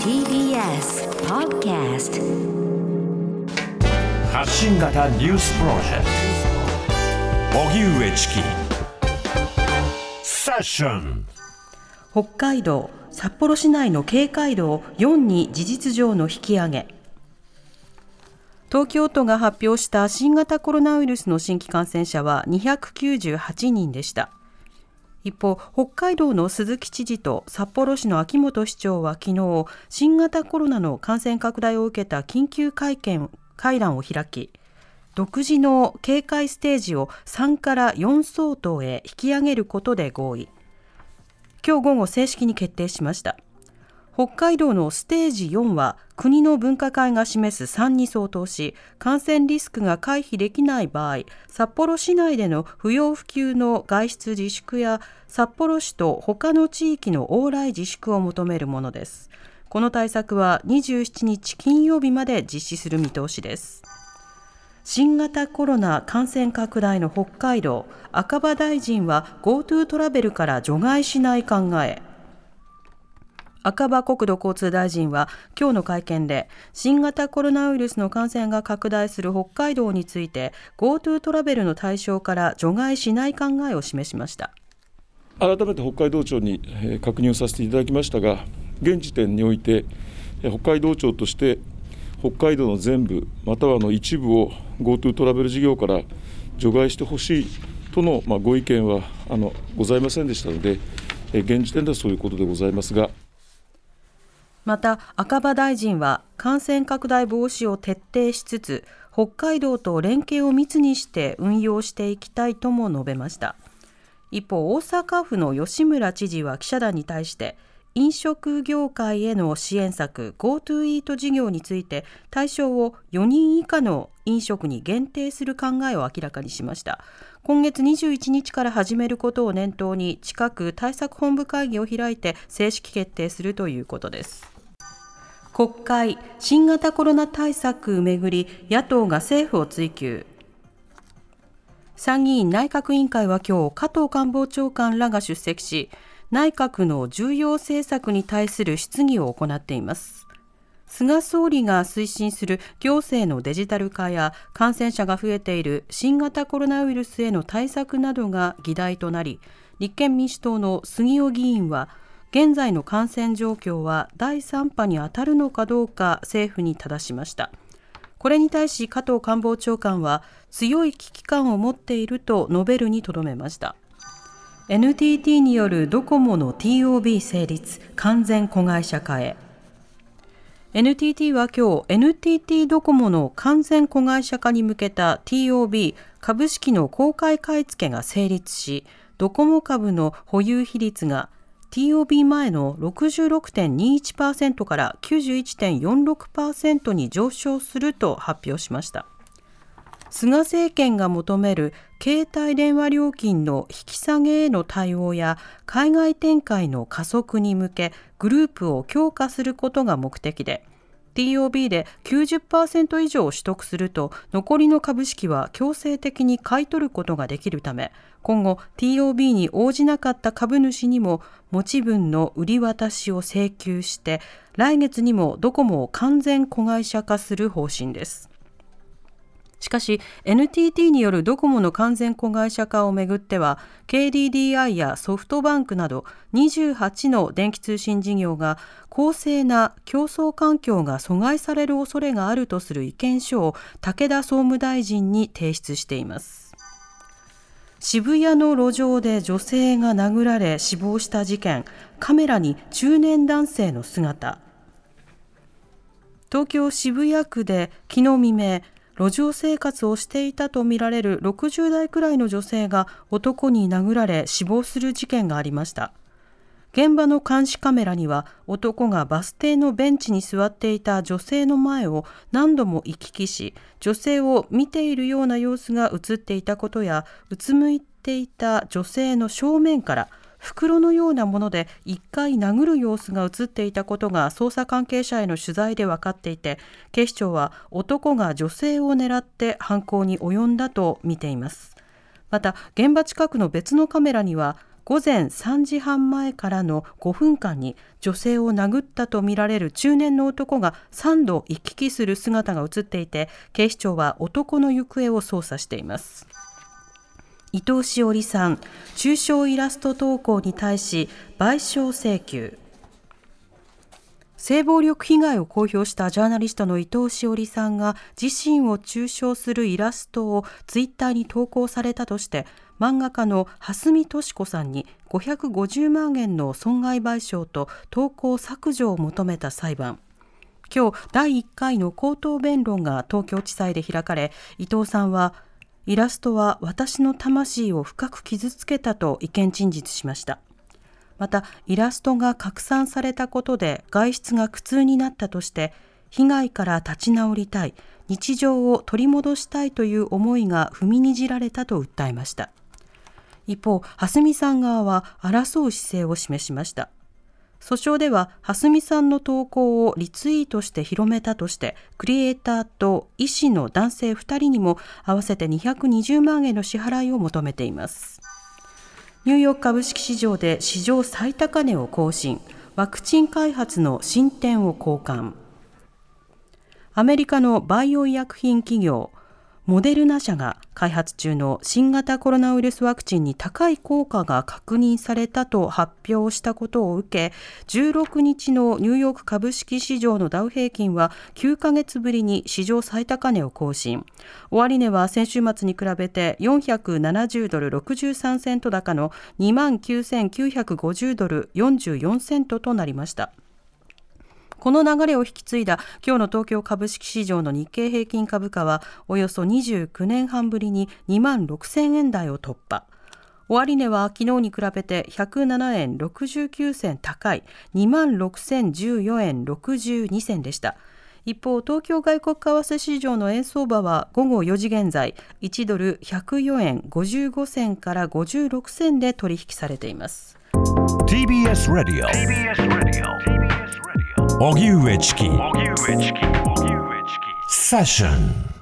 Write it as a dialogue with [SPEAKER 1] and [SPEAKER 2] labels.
[SPEAKER 1] TBS Podcast
[SPEAKER 2] 発信型ニュースプロジェクト。荻上チキ。セッション。
[SPEAKER 3] 北海道札幌市内の警戒度を4に事実上の引き上げ。東京都が発表した新型コロナウイルスの新規感染者は298人でした一方北海道の鈴木知事と札幌市の秋元市長は昨日新型コロナの感染拡大を受けた緊急会見会談を開き独自の警戒ステージを3から4相当へ引き上げることで合意。今日午後正式に決定しました。北海道のステージ4は国の分科会が示す3に相当し感染リスクが回避できない場合札幌市内での不要不急の外出自粛や札幌市と他の地域の往来自粛を求めるものです。この対策は27日金曜日まで実施する見通しです。新型コロナ感染拡大の北海道赤羽大臣は GoTo トラベルから除外しない考え。赤羽国土交通大臣は今日の会見で新型コロナウイルスの感染が拡大する北海道について GoTo トラベルの対象から除外しない考えを示しました
[SPEAKER 4] 改めて北海道庁に確認をさせていただきましたが現時点において北海道庁として北海道の全部またはの一部を GoTo トラベル事業から除外してほしいとのご意見はあのございませんでしたので現時点ではそういうことでございますが。
[SPEAKER 3] また赤羽大臣は感染拡大防止を徹底しつつ北海道と連携を密にして運用していきたいとも述べました。一方大阪府の吉村知事は記者団に対して飲食業界への支援策 GoTo イート事業について対象を4人以下の飲食に限定する考えを明らかにしました。今月21日から始めることを念頭に近く対策本部会議を開いて正式決定するということです。国会新型コロナ対策めぐり野党が政府を追及。参議院内閣委員会は今日加藤官房長官らが出席し内閣の重要政策に対する質疑を行っています。菅総理が推進する行政のデジタル化や感染者が増えている新型コロナウイルスへの対策などが議題となり立憲民主党の杉尾議員は現在の感染状況は第3波に当たるのかどうか政府に正しました。これに対し加藤官房長官は強い危機感を持っていると述べるにとどめました。NTT によるドコモの TOB 成立完全子会社化へ。NTT は今日 NTT ドコモの完全子会社化に向けた TOB 株式の公開買い付けが成立しドコモ株の保有比率が TOB 前の66.21%から91.46%に上昇すると発表しました。菅政権が求める携帯電話料金の引き下げへの対応や海外展開の加速に向けグループを強化することが目的で TOB で90%以上を取得すると残りの株式は強制的に買い取ることができるため今後 TOB に応じなかった株主にも持ち分の売り渡しを請求して来月にもドコモを完全子会社化する方針です。しかし NTT によるドコモの完全子会社化をめぐっては KDDI やソフトバンクなど28の電気通信事業が公正な競争環境が阻害される恐れがあるとする意見書を武田総務大臣に提出しています。渋谷の路上で女性が殴られ死亡した事件カメラに中年男性の姿。東京渋谷区で昨日未明路上生活をしていたとみられる60代くらいの女性が男に殴られ死亡する事件がありました。現場の監視カメラには男がバス停のベンチに座っていた女性の前を何度も行き来し女性を見ているような様子が映っていたことやうつむいていた女性の正面から袋のようなもので1回殴る様子が映っていたことが捜査関係者への取材で分かっていて警視庁は男が女性を狙って犯行に及んだとみています。また現場近くの別のカメラには午前3時半前からの5分間に女性を殴ったとみられる中年の男が3度行き来する姿が映っていて警視庁は男の行方を捜査しています。伊藤詩織さん中傷イラスト投稿に対し賠償請求。性暴力被害を公表したジャーナリストの伊藤詩織さんが自身を中傷するイラストをツイッターに投稿されたとして漫画家の蓮見敏子さんに550万円の損害賠償と投稿削除を求めた裁判。今日第1回の口頭弁論が東京地裁で開かれ伊藤さんはイラストは私の魂を深く傷つけたと意見陳述しました。またイラストが拡散されたことで外出が苦痛になったとして被害から立ち直りたい日常を取り戻したいという思いが踏みにじられたと訴えました。一方蓮見さん側は争う姿勢を示しました。訴訟では蓮見さんの投稿をリツイートして広めたとしてクリエイターと医師の男性2人にも合わせて220万円の支払いを求めています。ニューヨーク株式市場で史上最高値を更新。ワクチン開発の進展を交換アメリカのバイオ医薬品企業モデルナ社が開発中の新型コロナウイルスワクチンに高い効果が確認されたと発表したことを受け16日のニューヨーク株式市場のダウ平均は9ヶ月ぶりに史上最高値を更新。終値は先週末に比べて470ドル63セント高の2万9950ドル44セントとなりました。この流れを引き継いだ今日の東京株式市場の日経平均株価はおよそ29年半ぶりに2万6000円台を突破。終値は昨日に比べて107円69銭高い2万6014円62銭でした。一方、東京外国為替市場の円相場は午後4時現在、1ドル104円55銭から56銭で取引されています。
[SPEAKER 2] TBS Radio, TBS Radio 荻上チキセッション